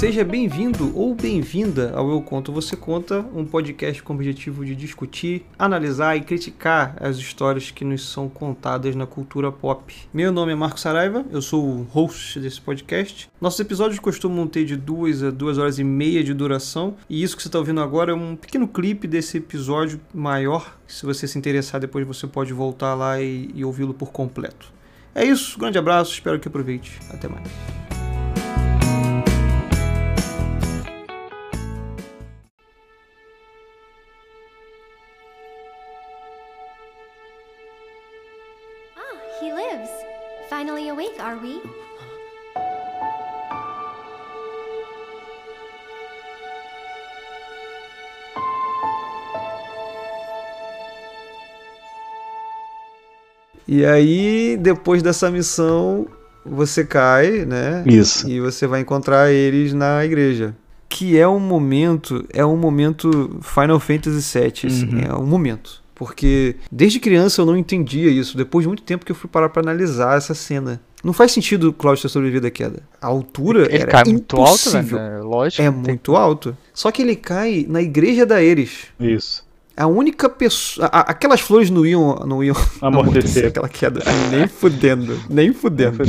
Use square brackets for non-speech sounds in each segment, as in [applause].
Seja bem-vindo ou bem-vinda ao Eu Conto Você Conta, um podcast com o objetivo de discutir, analisar e criticar as histórias que nos são contadas na cultura pop. Meu nome é Marco Saraiva, eu sou o host desse podcast. Nossos episódios costumam ter de duas a duas horas e meia de duração, e isso que você está ouvindo agora é um pequeno clipe desse episódio maior. Se você se interessar, depois você pode voltar lá e, e ouvi-lo por completo. É isso, grande abraço, espero que aproveite. Até mais. Are we? E aí, depois dessa missão, você cai, né? Isso. E você vai encontrar eles na igreja. Que é um momento, é um momento Final Fantasy VII, assim, Uhum. é um momento. Porque desde criança eu não entendia isso. Depois de muito tempo que eu fui parar pra analisar essa cena. Não faz sentido o Cloud ter sobrevivido à queda. A altura Ele era cai muito alto, impossível. velho. É lógico. É não tem- muito alto. Só que ele cai na igreja da Eris. Isso. A única pessoa. a- aquelas flores não iam, não iam [laughs] Amortecer. [laughs] aquela queda. Nem fudendo. Nem fudendo.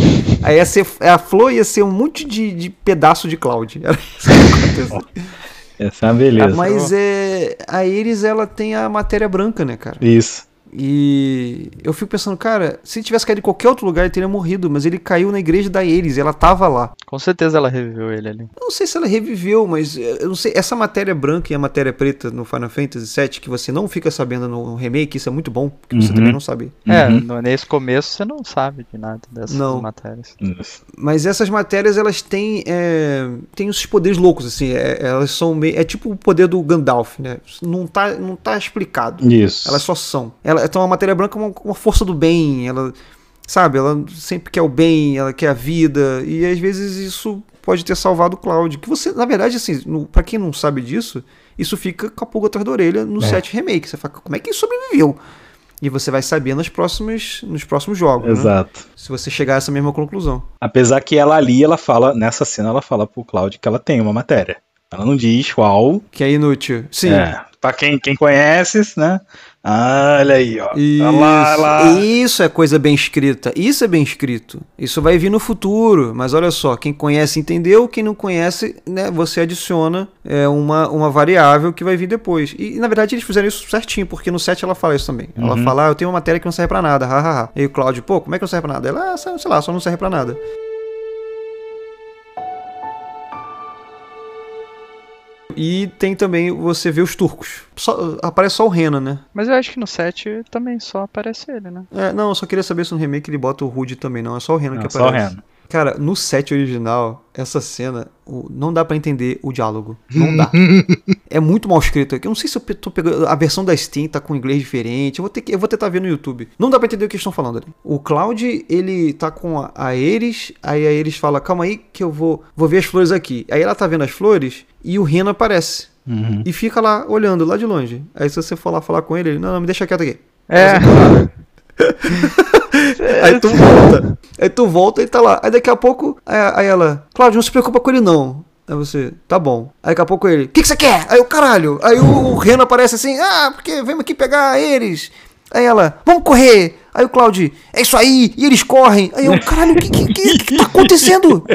Aí ia ser, a flor ia ser um monte de, de pedaço de cloud. Era isso que ia acontecer. [laughs] Essa é uma beleza. Mas é. A Iris, ela tem a matéria branca, né, cara? Isso. E eu fico pensando, cara, se ele tivesse caído em qualquer outro lugar, ele teria morrido, mas ele caiu na igreja da Iris, ela tava lá. Com certeza ela reviveu ele ali. Eu não sei se ela reviveu, mas eh, eu não sei. Essa matéria branca e a matéria preta no Final Fantasy VII, que você não fica sabendo no remake, isso é muito bom, porque você Uhum. também não sabe. É, Uhum. no- nesse começo você não sabe de nada dessas Não. matérias. Isso. Mas essas matérias, elas têm, é, têm esses poderes loucos, assim. é- elas são meio. É tipo o poder do Gandalf, né? Não tá, não tá explicado. Isso. Elas só são. Ela, então a matéria branca é uma, uma força do bem. Ela. Sabe? Ela sempre quer o bem, ela quer a vida. E às vezes isso pode ter salvado o Cloud. Que você, na verdade, assim, pra quem não sabe disso, isso fica com a pulga atrás da orelha no É. 7 Remake. Você fala, como é que ele sobreviveu? E você vai saber nos próximos, nos próximos jogos. né? Exato. Se você chegar a essa mesma conclusão. Apesar que ela ali, ela fala, nessa cena, ela fala pro Cloud que ela tem uma matéria. Ela não diz qual. Que é inútil. Sim. É. Pra quem, quem conhece, né? Ah, olha aí, ó. Isso, Olha lá, olha lá. isso é coisa bem escrita. Isso é bem escrito. Isso vai vir no futuro. Mas olha só, quem conhece entendeu, quem não conhece, né, você adiciona é, uma, uma variável que vai vir depois. E, na verdade eles fizeram isso certinho, porque no 7 ela fala isso também. Ela Uhum. fala, ah, eu tenho uma matéria que não serve pra nada, hahaha. E o Cláudio, pô, como é que não serve pra nada? Ela, ah, sei lá, só não serve pra nada. E tem também, você vê os turcos. Só- aparece só o Rena, né? Mas eu acho que no 7 também só aparece ele, né? É, não, eu só queria saber se no remake ele bota o Rude também, não. É só o Reno Não, que só o aparece. Reno. Cara, no set original, essa cena, o- não dá pra entender o diálogo. Não dá. [laughs] é muito mal escrito. Eu não sei se eu tô pegando. A versão da Steam tá com inglês diferente. Eu vou, ter que, eu vou tentar ver no YouTube. Não dá pra entender o que eles estão falando ali. O Cloud, ele tá com a, a Eris. Aí a Eris fala: Calma aí, que eu vou, vou ver as flores aqui. Aí ela tá vendo as flores e o Reno aparece. Uhum. E fica lá olhando, lá de longe. Aí se você for lá falar com ele, ele: Não, não, me deixa quieto aqui. É, [laughs] Aí tu volta. Aí tu volta e tá lá. Aí daqui a pouco, aí, ela, Cláudio, não se preocupa com ele não. Aí você, tá bom. Aí daqui a pouco ele, o que, que você quer? Aí o caralho. Aí o, o Reno aparece assim, ah, porque vem aqui pegar eles. Aí ela, vamos correr. Aí o Cláudio, é isso aí. E eles correm. Aí eu, caralho, o que, que, que, que tá acontecendo?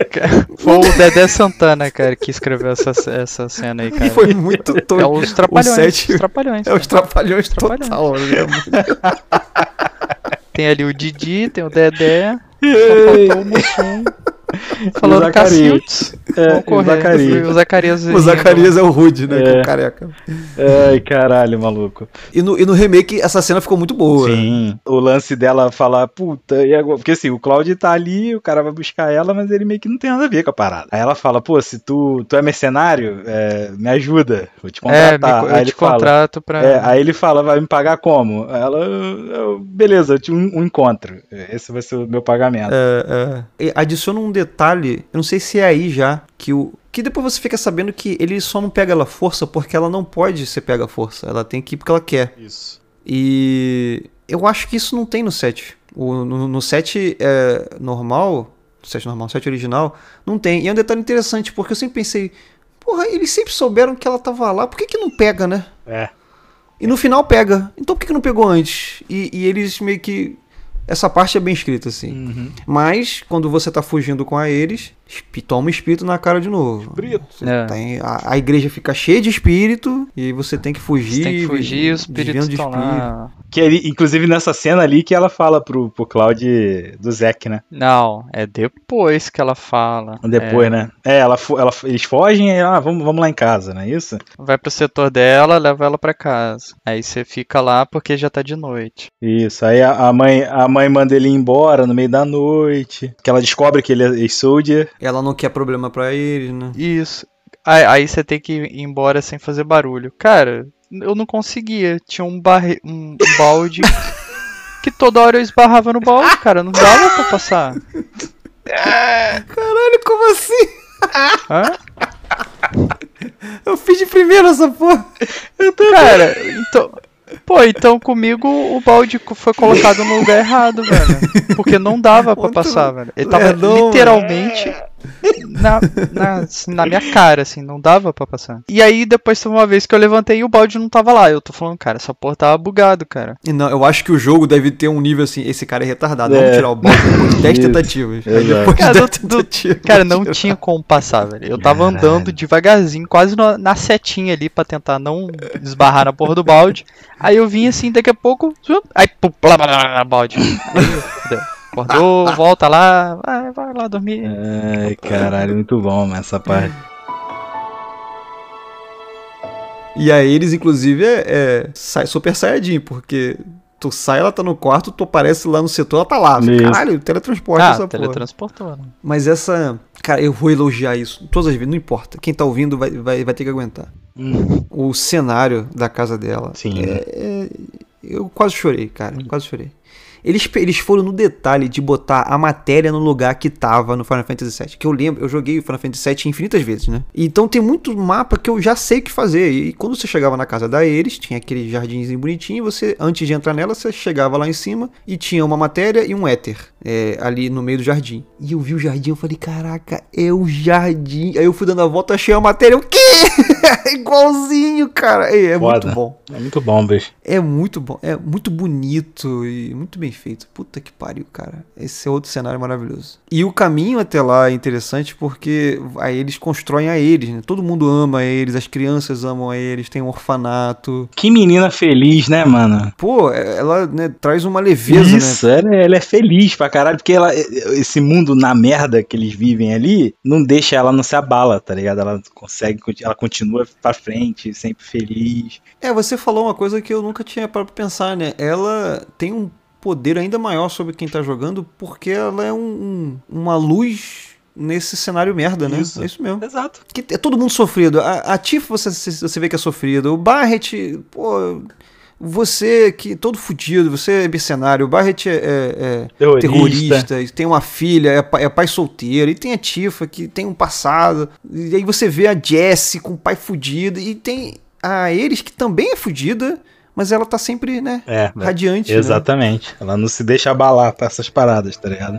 [laughs] foi o Dedé Santana, cara, que escreveu essa, essa cena aí, cara. Foi muito doido. É os trapalhões. O sete- Os trapalhões. É os trapalhões Trapalhões. total. né? [laughs] Tem ali o Didi, tem o Dedé, só faltou o Mussum. [laughs] Falando Zacarias. Cacildes. É, o. Zacarias. O Zacarias. O Zacarias é o Rude, né? Que é É. o careca. Ai, caralho, maluco. E no, e no remake, essa cena ficou muito boa. Sim. O lance dela falar, puta, e agora? Porque assim, o Cláudio tá ali, o cara vai buscar ela, mas ele meio que não tem nada a ver com a parada. Aí ela fala, pô, se tu, tu é mercenário, é, me ajuda, vou te É, contratar. me, aí eu ele te fala, contrato pra. é, aí ele fala, vai me pagar como? Aí Ela, "Eu- eu- beleza, eu tinha um, um encontro. Esse vai ser o meu pagamento. É, é. E Adiciona um detalhe, eu não sei se é aí já, que o. Que depois você fica sabendo que ele só não pega ela força porque ela não pode ser pega força. Ela tem que ir porque ela quer. Isso. E eu acho que isso não tem no set. O, no, no set é, normal, 7 normal, 7 original, não tem. E é um detalhe interessante, porque eu sempre pensei, porra, eles sempre souberam que ela tava lá, por que que não pega, né? É. E no final pega. Então por que, que não pegou antes? E, e eles meio que. Essa parte é bem escrita, assim. Uhum. Mas, quando você tá fugindo com a eles, toma espírito na cara de novo. Você É. tem- a, a igreja fica cheia de espírito e você tem que fugir. Você tem que fugir e os espíritos de estão lá. Que ele, inclusive nessa cena ali que ela fala pro, pro Cloud do Zack, né? Não, é depois que ela fala. Depois, né? É, ela, ela, eles fogem e ah, vamos, vamos lá em casa, não é isso? Vai pro setor dela, leva ela pra casa. Aí você fica lá porque já tá de noite. Isso, aí a, a mãe, a mãe manda ele ir embora no meio da noite. Que ela descobre que ele é soldier. Ela não quer problema pra eles, né? Isso. Aí, aí você tem que ir embora sem fazer barulho. Cara, eu não conseguia. Tinha um, barre... um, balde [laughs] que toda hora eu esbarrava no balde, cara. Não dava pra passar. Caralho, como assim? Hã? Eu fiz de primeira essa porra. Cara, então. Pô, então comigo o balde foi colocado no lugar errado, velho. Porque não dava pra Muito passar, velho. Ele tava literalmente na, na, assim, na minha cara, assim, não dava pra passar. E aí depois teve uma vez que eu levantei e o balde não tava lá. Eu tô falando, cara, essa porra tava bugado, cara. E não, eu acho que o jogo deve ter um nível assim, esse cara é retardado, É. vamos tirar o balde depois de 10 [laughs] Isso. tentativas. Depois de Cara, 10 não- não- tentativas. Cara, não tinha como passar, velho. Eu tava Caralho. andando devagarzinho, quase na, na setinha ali pra tentar não esbarrar na porra do balde. Aí eu vim assim, daqui a pouco. Aí, pum, blá, blá, blá, blá, balde. Aí. [laughs] acordou, [laughs] volta lá, vai, vai lá dormir. Ai, caralho, muito bom essa parte. E aí eles, inclusive, é, é sai, super saiyajin, porque tu sai, ela tá no quarto, tu aparece lá no setor, ela tá lá. Isso. Caralho, teletransporte Ah, essa porra. teletransportou. né? Mas essa. Cara, eu vou elogiar isso todas as vezes, não importa. Quem tá ouvindo vai, vai, vai ter que aguentar. Hum, O cenário da casa dela. Sim. É, é- eu quase chorei, cara. Quase chorei. Eles, eles foram no detalhe de botar a matéria no lugar que tava no Final Fantasy VII. Que eu lembro, eu joguei o Final Fantasy VII infinitas vezes, né? Então tem muito mapa que eu já sei o que fazer. E quando você chegava na casa da Eris, tinha aquele jardinzinho bonitinho. Você, antes de entrar nela, você chegava lá em cima e tinha uma matéria e um éter é, ali no meio do jardim. E eu vi o jardim, eu falei, caraca, é o jardim. Aí eu fui dando a volta, achei a matéria. O quê? [laughs] Igualzinho, cara. É, é muito bom. é muito bom, bicho. É muito bom, é muito bonito e muito bem feito. Puta que pariu, cara. Esse é outro cenário maravilhoso. E o caminho até lá é interessante porque aí eles constroem a eles, né? Todo mundo ama eles, as crianças amam a eles, tem um orfanato. Que menina feliz, né, mano? Pô, ela né, traz uma leveza, né? Isso, ela, é- ela é feliz pra caralho, porque ela, esse mundo na merda que eles vivem ali, não deixa ela não se abala, tá ligado? Ela consegue, ela continua pra frente, sempre feliz. É, você falou uma coisa que eu nunca tinha parado pra pensar, né? Ela tem um poder ainda maior sobre quem tá jogando porque ela é um- um- uma luz nesse cenário merda, né? Isso. É isso mesmo. Exato. Que é todo mundo sofrido. A, a Tiff você, você vê que é sofrido. O Barret, pô, você que todo fudido, você é mercenário. O Barret é, é- é Terrorista. terrorista, tem uma filha, é, pa- é pai solteiro. E tem a Tifa que tem um passado. E aí você vê a Jessie com o pai fudido. E tem a Eris que também é fudida, mas ela tá sempre, né, É, radiante. né? exatamente. Ela não se deixa abalar pra essas paradas, tá ligado?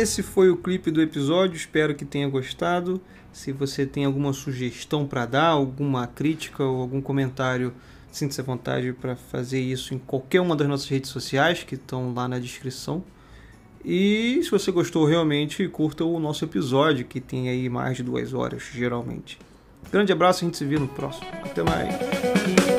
Esse foi o clipe do episódio, espero que tenha gostado. Se você tem alguma sugestão para dar, alguma crítica ou algum comentário, sinta-se à vontade para fazer isso em qualquer uma das nossas redes sociais que estão lá na descrição. E se você gostou realmente, curta o nosso episódio, que tem aí mais de duas horas, geralmente. Grande abraço, a gente se vê no próximo. Até mais.